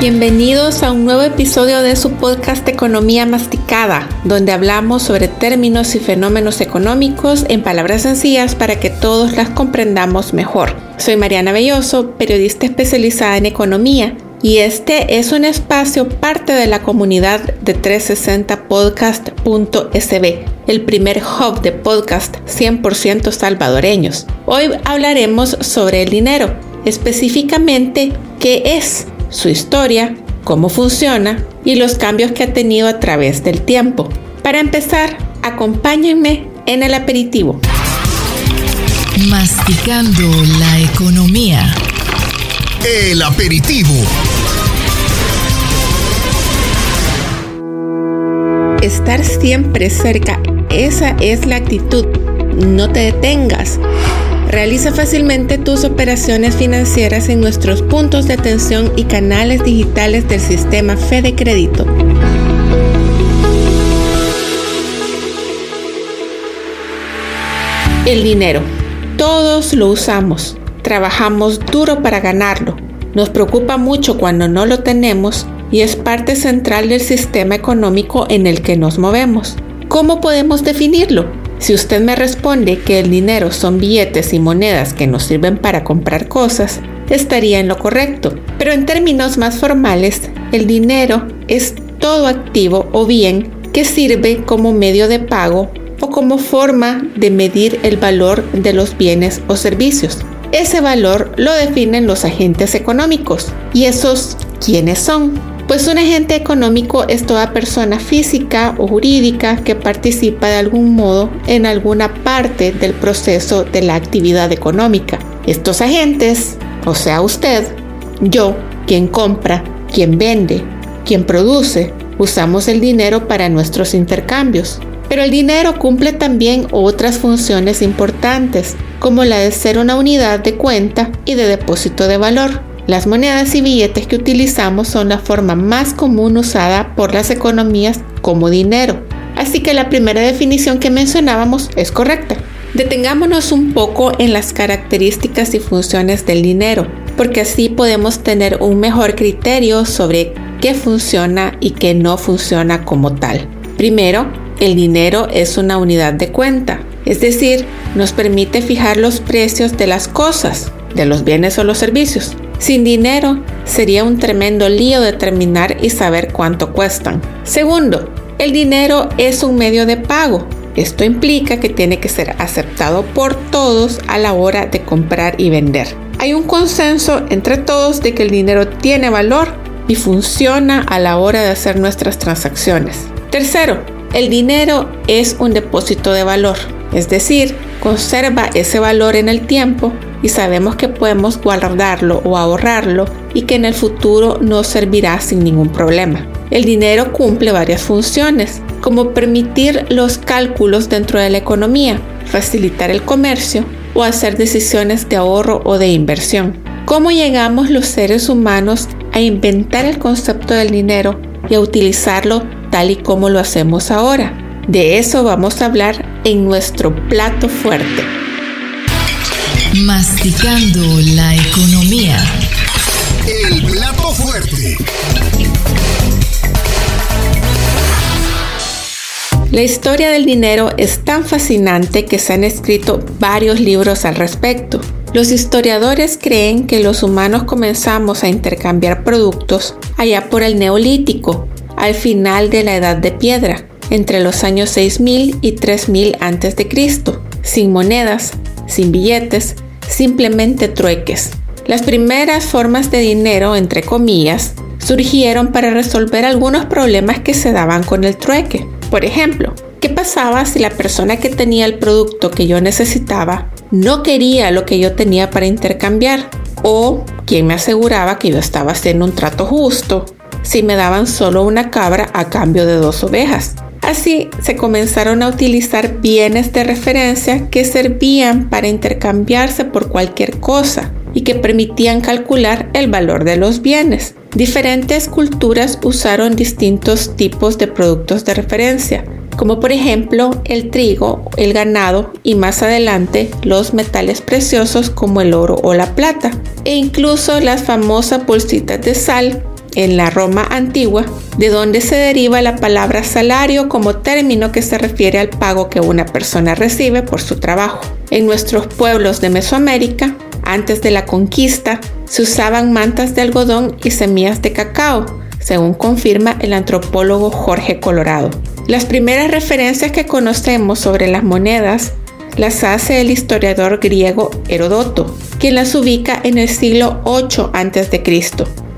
Bienvenidos a un nuevo episodio de su podcast Economía Masticada, donde hablamos sobre términos y fenómenos económicos en palabras sencillas para que todos las comprendamos mejor. Soy Mariana Belloso, periodista especializada en economía, y este es un espacio parte de la comunidad de 360podcast.sb, el primer hub de podcast 100% salvadoreños. Hoy hablaremos sobre el dinero, específicamente qué es su historia, cómo funciona y los cambios que ha tenido a través del tiempo. Para empezar, acompáñenme en el aperitivo. Masticando la economía. El aperitivo. Estar siempre cerca, esa es la actitud. No te detengas. Realiza fácilmente tus operaciones financieras en nuestros puntos de atención y canales digitales del sistema Fede Crédito. El dinero. Todos lo usamos. Trabajamos duro para ganarlo. Nos preocupa mucho cuando no lo tenemos y es parte central del sistema económico en el que nos movemos. ¿Cómo podemos definirlo? Si usted me responde que el dinero son billetes y monedas que nos sirven para comprar cosas, estaría en lo correcto. Pero en términos más formales, el dinero es todo activo o bien que sirve como medio de pago o como forma de medir el valor de los bienes o servicios. Ese valor lo definen los agentes económicos. ¿Y esos quiénes son? Pues un agente económico es toda persona física o jurídica que participa de algún modo en alguna parte del proceso de la actividad económica. Estos agentes, o sea usted, yo, quien compra, quien vende, quien produce, usamos el dinero para nuestros intercambios. Pero el dinero cumple también otras funciones importantes, como la de ser una unidad de cuenta y de depósito de valor. Las monedas y billetes que utilizamos son la forma más común usada por las economías como dinero. Así que la primera definición que mencionábamos es correcta. Detengámonos un poco en las características y funciones del dinero, porque así podemos tener un mejor criterio sobre qué funciona y qué no funciona como tal. Primero, el dinero es una unidad de cuenta, es decir, nos permite fijar los precios de las cosas, de los bienes o los servicios. Sin dinero sería un tremendo lío determinar y saber cuánto cuestan. Segundo, el dinero es un medio de pago. Esto implica que tiene que ser aceptado por todos a la hora de comprar y vender. Hay un consenso entre todos de que el dinero tiene valor y funciona a la hora de hacer nuestras transacciones. Tercero, el dinero es un depósito de valor, es decir, conserva ese valor en el tiempo y sabemos que podemos guardarlo o ahorrarlo y que en el futuro nos servirá sin ningún problema. El dinero cumple varias funciones, como permitir los cálculos dentro de la economía, facilitar el comercio o hacer decisiones de ahorro o de inversión. ¿Cómo llegamos los seres humanos a inventar el concepto del dinero y a utilizarlo tal y como lo hacemos ahora? De eso vamos a hablar en nuestro plato fuerte. Masticando la economía. El plato fuerte. La historia del dinero es tan fascinante que se han escrito varios libros al respecto. Los historiadores creen que los humanos comenzamos a intercambiar productos allá por el neolítico, al final de la edad de piedra. Entre los años 6000 y 3000 a.C., sin monedas, sin billetes, simplemente trueques. Las primeras formas de dinero, entre comillas, surgieron para resolver algunos problemas que se daban con el trueque. Por ejemplo, ¿qué pasaba si la persona que tenía el producto que yo necesitaba no quería lo que yo tenía para intercambiar? ¿O quién me aseguraba que yo estaba haciendo un trato justo si me daban solo una cabra a cambio de dos ovejas? Así se comenzaron a utilizar bienes de referencia que servían para intercambiarse por cualquier cosa y que permitían calcular el valor de los bienes. Diferentes culturas usaron distintos tipos de productos de referencia, como por ejemplo el trigo, el ganado y más adelante los metales preciosos como el oro o la plata, e incluso las famosas bolsitas de sal en la Roma antigua, de donde se deriva la palabra salario como término que se refiere al pago que una persona recibe por su trabajo. En nuestros pueblos de Mesoamérica, antes de la conquista, se usaban mantas de algodón y semillas de cacao, según confirma el antropólogo Jorge Colorado. Las primeras referencias que conocemos sobre las monedas las hace el historiador griego Herodoto, quien las ubica en el siglo 8 a.C.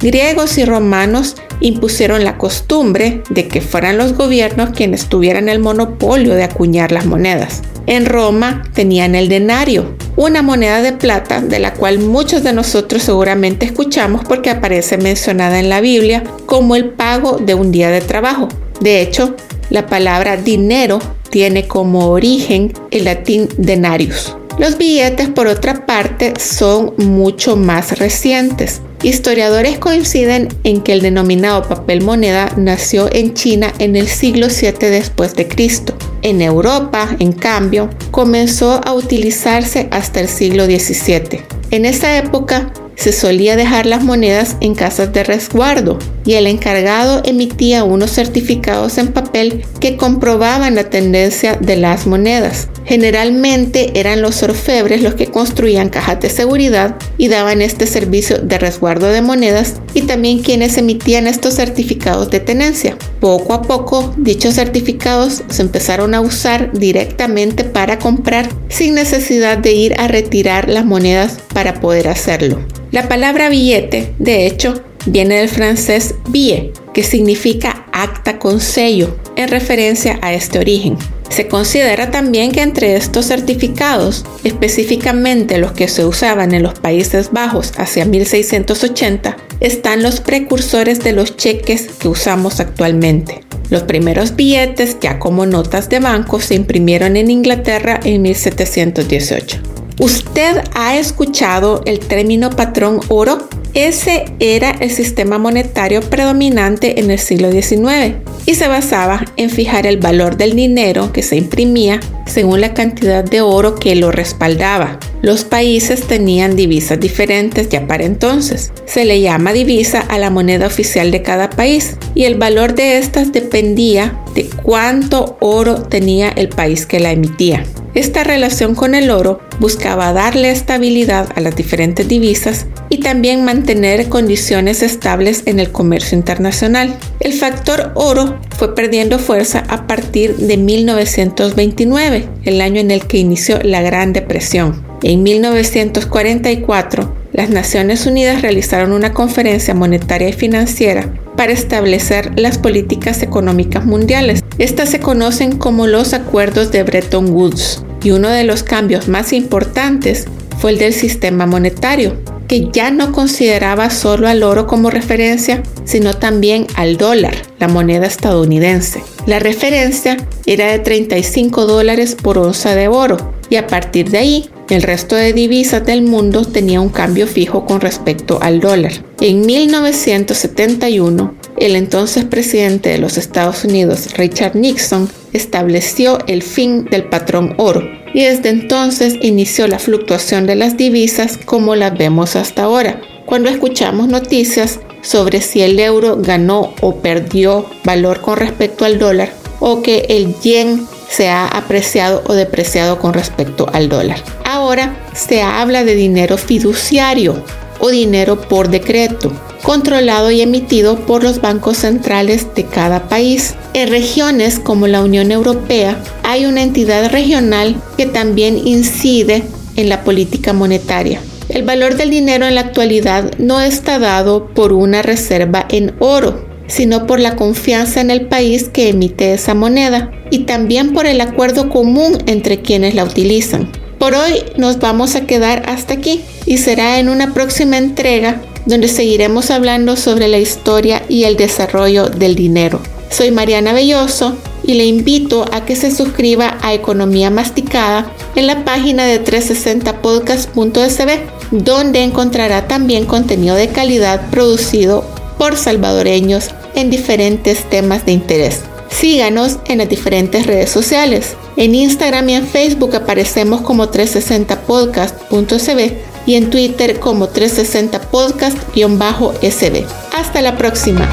Griegos y romanos impusieron la costumbre de que fueran los gobiernos quienes tuvieran el monopolio de acuñar las monedas. En Roma tenían el denario, una moneda de plata de la cual muchos de nosotros seguramente escuchamos porque aparece mencionada en la Biblia como el pago de un día de trabajo. De hecho, la palabra dinero tiene como origen el latín denarius. Los billetes, por otra parte, son mucho más recientes. Historiadores coinciden en que el denominado papel moneda nació en China en el siglo VII después de Cristo. En Europa, en cambio, comenzó a utilizarse hasta el siglo XVII. En esa época se solía dejar las monedas en casas de resguardo y el encargado emitía unos certificados en papel que comprobaban la tendencia de las monedas. Generalmente eran los orfebres los que construían cajas de seguridad y daban este servicio de resguardo de monedas y también quienes emitían estos certificados de tenencia. Poco a poco dichos certificados se empezaron a usar directamente para comprar sin necesidad de ir a retirar las monedas para poder hacerlo. La palabra billete, de hecho, viene del francés billet, que significa acta con sello, en referencia a este origen. Se considera también que entre estos certificados, específicamente los que se usaban en los Países Bajos hacia 1680, están los precursores de los cheques que usamos actualmente. Los primeros billetes, ya como notas de banco, se imprimieron en Inglaterra en 1718. ¿Usted ha escuchado el término patrón oro? Ese era el sistema monetario predominante en el siglo XIX y se basaba en fijar el valor del dinero que se imprimía según la cantidad de oro que lo respaldaba. Los países tenían divisas diferentes ya para entonces. Se le llama divisa a la moneda oficial de cada país y el valor de estas dependía de cuánto oro tenía el país que la emitía. Esta relación con el oro buscaba darle estabilidad a las diferentes divisas y también mantener condiciones estables en el comercio internacional. El factor oro fue perdiendo fuerza a partir de 1929, el año en el que inició la Gran Depresión. En 1944, las Naciones Unidas realizaron una conferencia monetaria y financiera para establecer las políticas económicas mundiales. Estas se conocen como los acuerdos de Bretton Woods y uno de los cambios más importantes fue el del sistema monetario, que ya no consideraba solo al oro como referencia, sino también al dólar, la moneda estadounidense. La referencia era de 35 dólares por onza de oro y a partir de ahí el resto de divisas del mundo tenía un cambio fijo con respecto al dólar. En 1971, el entonces presidente de los Estados Unidos, Richard Nixon, estableció el fin del patrón oro y desde entonces inició la fluctuación de las divisas como las vemos hasta ahora. Cuando escuchamos noticias sobre si el euro ganó o perdió valor con respecto al dólar o que el yen se ha apreciado o depreciado con respecto al dólar. Ahora se habla de dinero fiduciario o dinero por decreto. controlado y emitido por los bancos centrales de cada país. En regiones como la Unión Europea hay una entidad regional que también incide en la política monetaria. El valor del dinero en la actualidad no está dado por una reserva en oro, sino por la confianza en el país que emite esa moneda y también por el acuerdo común entre quienes la utilizan. Por hoy nos vamos a quedar hasta aquí y será en una próxima entrega donde seguiremos hablando sobre la historia y el desarrollo del dinero. Soy Mariana Belloso y le invito a que se suscriba a Economía Masticada en la página de 360podcast.sb, donde encontrará también contenido de calidad producido por salvadoreños en diferentes temas de interés. Síganos en las diferentes redes sociales. En Instagram y en Facebook aparecemos como 360podcast.sb y en Twitter como 360podcast-sb. Hasta la próxima.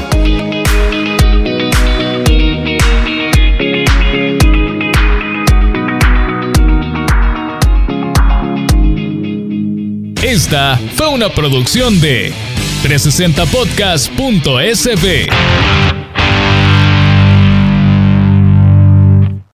Esta fue una producción de 360podcast.sb.